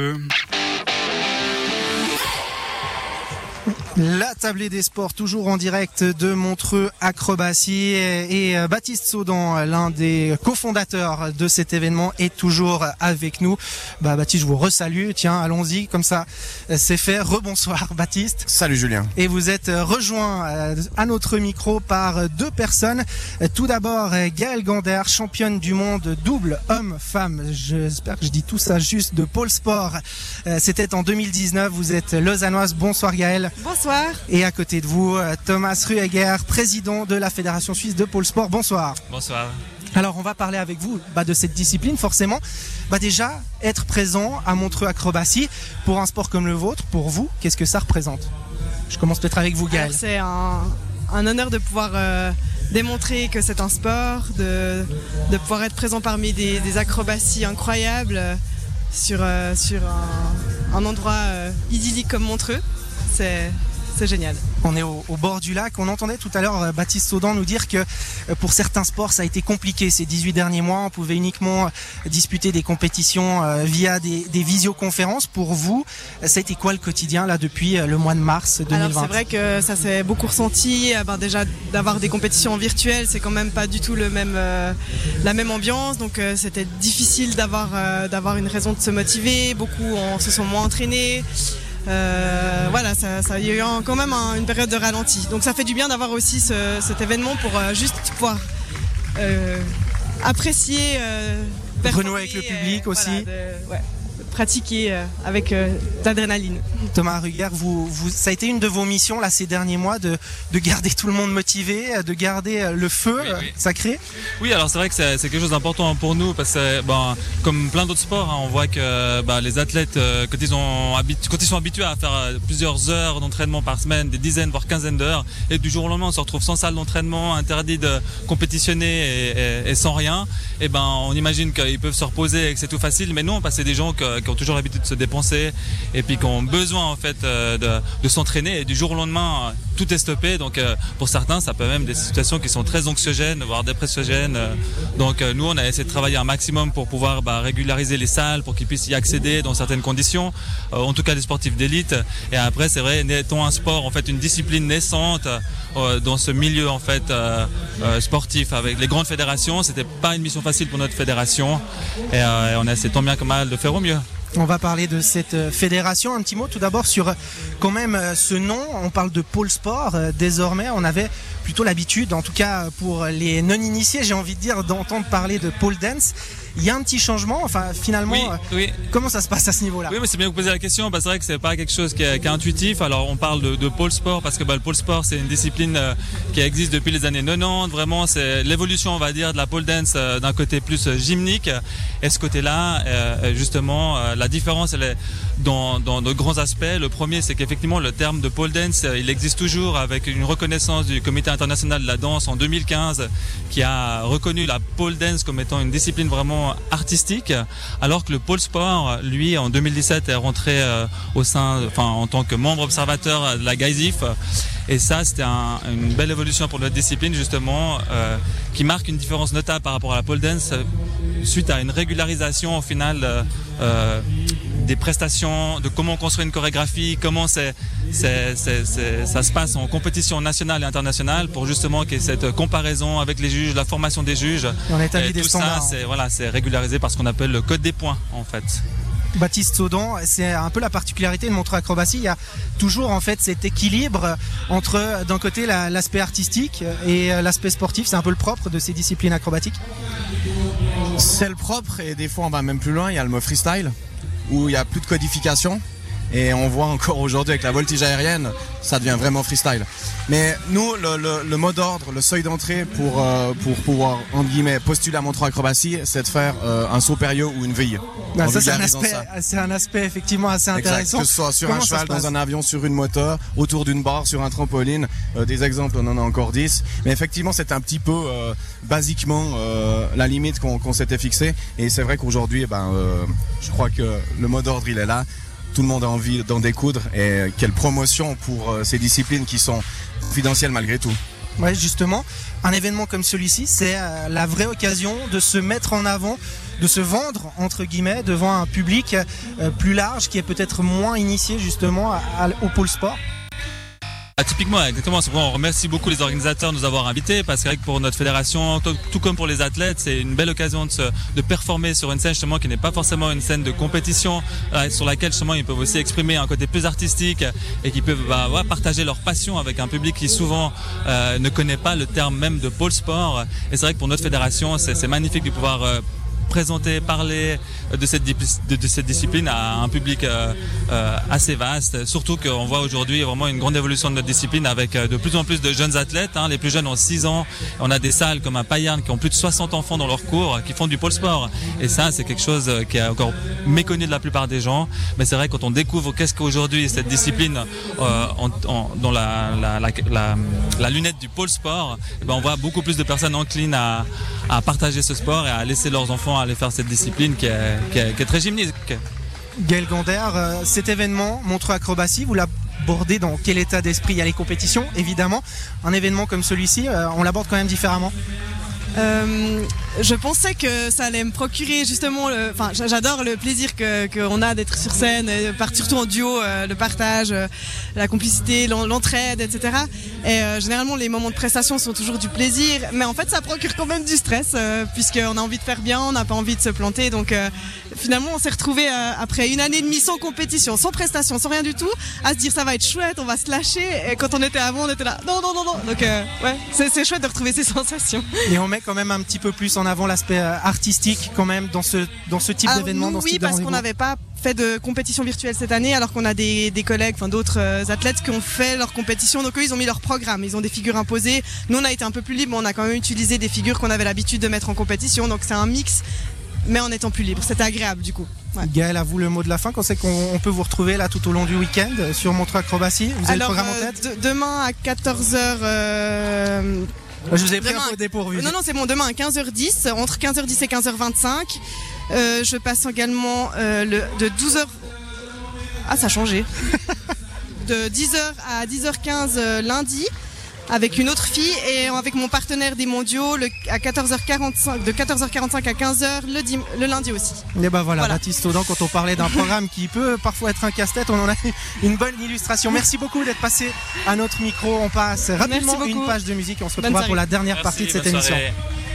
Deux. La tablée des sports, toujours en direct de Montreux Acrobatie. Et euh, Baptiste Saudan, l'un des cofondateurs de cet événement, est toujours avec nous. Bah, Baptiste, je vous resalue. Tiens, allons-y, comme ça, c'est fait. Rebonsoir, Baptiste. Salut, Julien. Et vous êtes rejoint euh, à notre micro par deux personnes. Tout d'abord, Gaël Gander, championne du monde double homme-femme. J'espère que je dis tout ça juste de Pôle Sport. Euh, c'était en 2019. Vous êtes lausannoise. Bonsoir, Gaël. Bonsoir. Et à côté de vous, euh, Thomas Rueger, président de la Fédération suisse de pôle sport. Bonsoir. Bonsoir. Alors on va parler avec vous bah, de cette discipline forcément. Bah, déjà, être présent à Montreux Acrobatie pour un sport comme le vôtre, pour vous, qu'est-ce que ça représente? Je commence peut-être avec vous Gaël. C'est un, honneur de pouvoir euh, démontrer que c'est un sport, de, pouvoir être présent parmi des, acrobaties incroyables euh, sur, sur un endroit idyllique comme Montreux. C'est c'est génial. On est au, bord du lac. On entendait tout à l'heure euh, Baptiste Saudan nous dire que euh, pour certains sports, ça a été compliqué ces 18 derniers mois. On pouvait uniquement euh, disputer des compétitions via des, visioconférences. Pour vous, ça a été quoi le quotidien là depuis le mois de mars 2020 Alors c'est vrai que ça s'est beaucoup ressenti. Ben, déjà d'avoir des compétitions virtuelles, c'est quand même pas du tout le même, la même ambiance. Donc c'était difficile d'avoir d'avoir une raison de se motiver. Beaucoup on, se sont moins entraînés. Euh, voilà, ça, ça, il y a eu quand même une période de ralenti. Donc ça fait du bien d'avoir aussi cet événement pour euh, juste pouvoir euh, apprécier, renouer avec le public aussi pratiquer euh, avec euh, d'adrénaline. Thomas Ruger, vous, vous, ça a été une de vos missions là ces derniers mois de, de garder tout le monde motivé, de garder euh, le feu sacré? Oui, alors c'est vrai que c'est quelque chose d'important pour nous parce que ben, comme plein d'autres sports, hein, on voit que ben, les athlètes quand ils, ont quand ils sont habitués à faire plusieurs heures d'entraînement par semaine, des dizaines voire quinzaines d'heures, et du jour au lendemain on se retrouve sans salle d'entraînement, interdit de compétitionner et, sans rien, et ben on imagine qu'ils peuvent se reposer et que c'est tout facile, mais non, parce que c'est des gens que qui ont toujours l'habitude de se dépenser et puis qui ont besoin en fait euh, de, s'entraîner. Et du jour au lendemain tout est stoppé. Donc euh, pour certains ça peut même des situations qui sont très anxiogènes voire dépressiogènes. Donc euh, nous on a essayé de travailler un maximum pour pouvoir bah, régulariser les salles pour qu'ils puissent y accéder dans certaines conditions. En tout cas les sportifs d'élite. Et après c'est vrai étant un sport en fait une discipline naissante dans ce milieu en fait sportif avec les grandes fédérations c'était pas une mission facile pour notre fédération et on a essayé tant bien que mal de faire au mieux on va parler de cette euh, fédération. Un petit mot tout d'abord sur euh, quand même euh, ce nom. On parle de pôle sport. Désormais, on avait plutôt l'habitude, en tout cas pour les non-initiés, j'ai envie de dire, d'entendre parler de pole dance. Il y a un petit changement, enfin finalement, oui, comment ça se passe à ce niveau-là? Oui, mais c'est bien que vous posez la question, parce que c'est vrai que c'est pas quelque chose qui est, intuitif. Alors on parle de, pôle sport parce que bah, le pôle sport c'est une discipline qui existe depuis les années 90. Vraiment, c'est l'évolution, on va dire, de la pole dance d'un côté plus gymnique. Et ce côté-là, justement, la différence, elle est dans, de grands aspects. Le premier, c'est qu'effectivement, le terme de pole dance, il existe toujours avec une reconnaissance du Comité international de la danse en 2015 qui a reconnu la pole dance comme étant une discipline vraiment artistique, alors que le pole sport, lui, en 2017, est rentré euh, au sein, enfin, en tant que membre observateur de la GAISIF. Et ça, c'était une belle évolution pour notre discipline, justement, euh, qui marque une différence notable par rapport à la pole dance suite à une régularisation au final euh, euh, des prestations, de comment construire une chorégraphie, comment c'est, ça se passe en compétition nationale et internationale pour justement qu'il y ait cette comparaison avec les juges, la formation des juges. On établit des tout standards. ça, c'est, voilà, c'est régularisé par ce qu'on appelle le code des points en fait. Baptiste Saudan, c'est un peu la particularité de Montreux Acrobatie. Il y a toujours en fait cet équilibre entre d'un côté l'aspect artistique et l'aspect sportif. C'est un peu le propre de ces disciplines acrobatiques. C'est le propre et des fois on va même plus loin. Il y a le mot freestyle où il n'y a plus de codification. Et on voit encore aujourd'hui avec la voltige aérienne, ça devient vraiment freestyle. Mais nous, le, mot d'ordre, le seuil d'entrée pour, euh, pour pouvoir, entre guillemets, postuler à Montreux Acrobatie, c'est de faire euh, un saut périeux ou une veille. Bah, ça, c'est un, aspect, effectivement assez intéressant. que ce soit sur un cheval, dans un avion, sur une moto, autour d'une barre, sur un trampoline. Euh, des exemples, on en a encore 10. Mais effectivement, c'est un petit peu, basiquement, la limite qu'on s'était fixée. Et c'est vrai qu'aujourd'hui, eh ben, je crois que le mot d'ordre, il est là tout le monde a envie d'en découdre et quelle promotion pour ces disciplines qui sont confidentiel malgré tout. Ouais, justement, un événement comme celui-ci, c'est euh, la vraie occasion de se mettre en avant de se vendre entre guillemets devant un public plus large qui est peut-être moins initié justement au pôle sport typiquement, exactement. On remercie beaucoup les organisateurs de nous avoir invités parce que pour notre fédération, tout, comme pour les athlètes, c'est une belle occasion de, se, performer sur une scène justement qui n'est pas forcément une scène de compétition, euh, sur laquelle justement ils peuvent aussi exprimer un côté plus artistique et qui peuvent bah, partager leur passion avec un public qui souvent euh, ne connaît pas le terme même de pôle sport. Et c'est vrai que pour notre fédération, c'est magnifique de pouvoir euh, présenter, parler de cette, discipline à un public euh, euh, assez vaste. Surtout qu'on voit aujourd'hui vraiment une grande évolution de notre discipline avec euh, de plus en plus de jeunes athlètes. Hein. Les plus jeunes ont 6 ans. On a des salles comme à Payerne qui ont plus de 60 enfants dans leur cours qui font du pôle sport. Et ça, c'est quelque chose qui est encore méconnu de la plupart des gens. Mais c'est vrai quand on découvre qu'est-ce qu'aujourd'hui cette discipline dans la, la, lunette du pôle sport, eh ben on voit beaucoup plus de personnes enclines à, à partager ce sport et à laisser leurs enfants aller faire cette discipline qui est, très gymnique. Gaël Gander, euh, cet événement montre acrobatie, vous l'abordez dans quel état d'esprit? Il y a les compétitions, évidemment. Un événement comme celui-ci, euh, on l'aborde quand même différemment euh, je pensais que ça allait me procurer justement, enfin j'adore le plaisir qu'on a d'être sur scène, surtout en duo, euh, le partage, euh, la complicité, l'entraide, etc. Et généralement les moments de prestation sont toujours du plaisir, mais en fait ça procure quand même du stress puisqu'on a envie de faire bien, on n'a pas envie de se planter, donc finalement on s'est retrouvé après une année et demie sans compétition, sans prestation, sans rien du tout, à se dire ça va être chouette, on va se lâcher. Et quand on était avant, on était là non non non non. Donc ouais, c'est chouette de retrouver ces sensations. Et on met quand même un petit peu plus en avant l'aspect euh, artistique quand même dans ce, dans ce type d'événement Oui, parce qu'on n'avait pas fait de compétition virtuelle cette année, alors qu'on a des, des collègues, enfin d'autres euh, athlètes qui ont fait leur compétition. Donc eux, ils ont mis leur programme, ils ont des figures imposées. Nous, on a été un peu plus libre, mais on a quand même utilisé des figures qu'on avait l'habitude de mettre en compétition. Donc c'est un mix, mais en étant plus libre. C'était agréable du coup. Ouais. Gaël, à vous le mot de la fin. Quand c'est qu'on peut vous retrouver là tout au long du week-end sur Montre Acrobatie? Vous avez le programme en tête? euh, Demain à 14h. Je vous ai pris un peu dépourvu. Non, non, c'est bon. Demain à 15h10, entre 15h10 et 15h25. Euh, je passe également euh, le, de 12h. Ah, ça a changé. de 10h à 10h15 euh, lundi avec une autre fille et avec mon partenaire des mondiaux le, à 14h45, de 14h45 à 15h le, le lundi aussi. Et ben voilà, Baptiste Audan, quand on parlait d'un programme qui peut parfois être un casse-tête, on en a une bonne illustration. Merci beaucoup d'être passé à notre micro. On passe rapidement une page de musique et on se retrouvera pour la dernière partie de cette émission.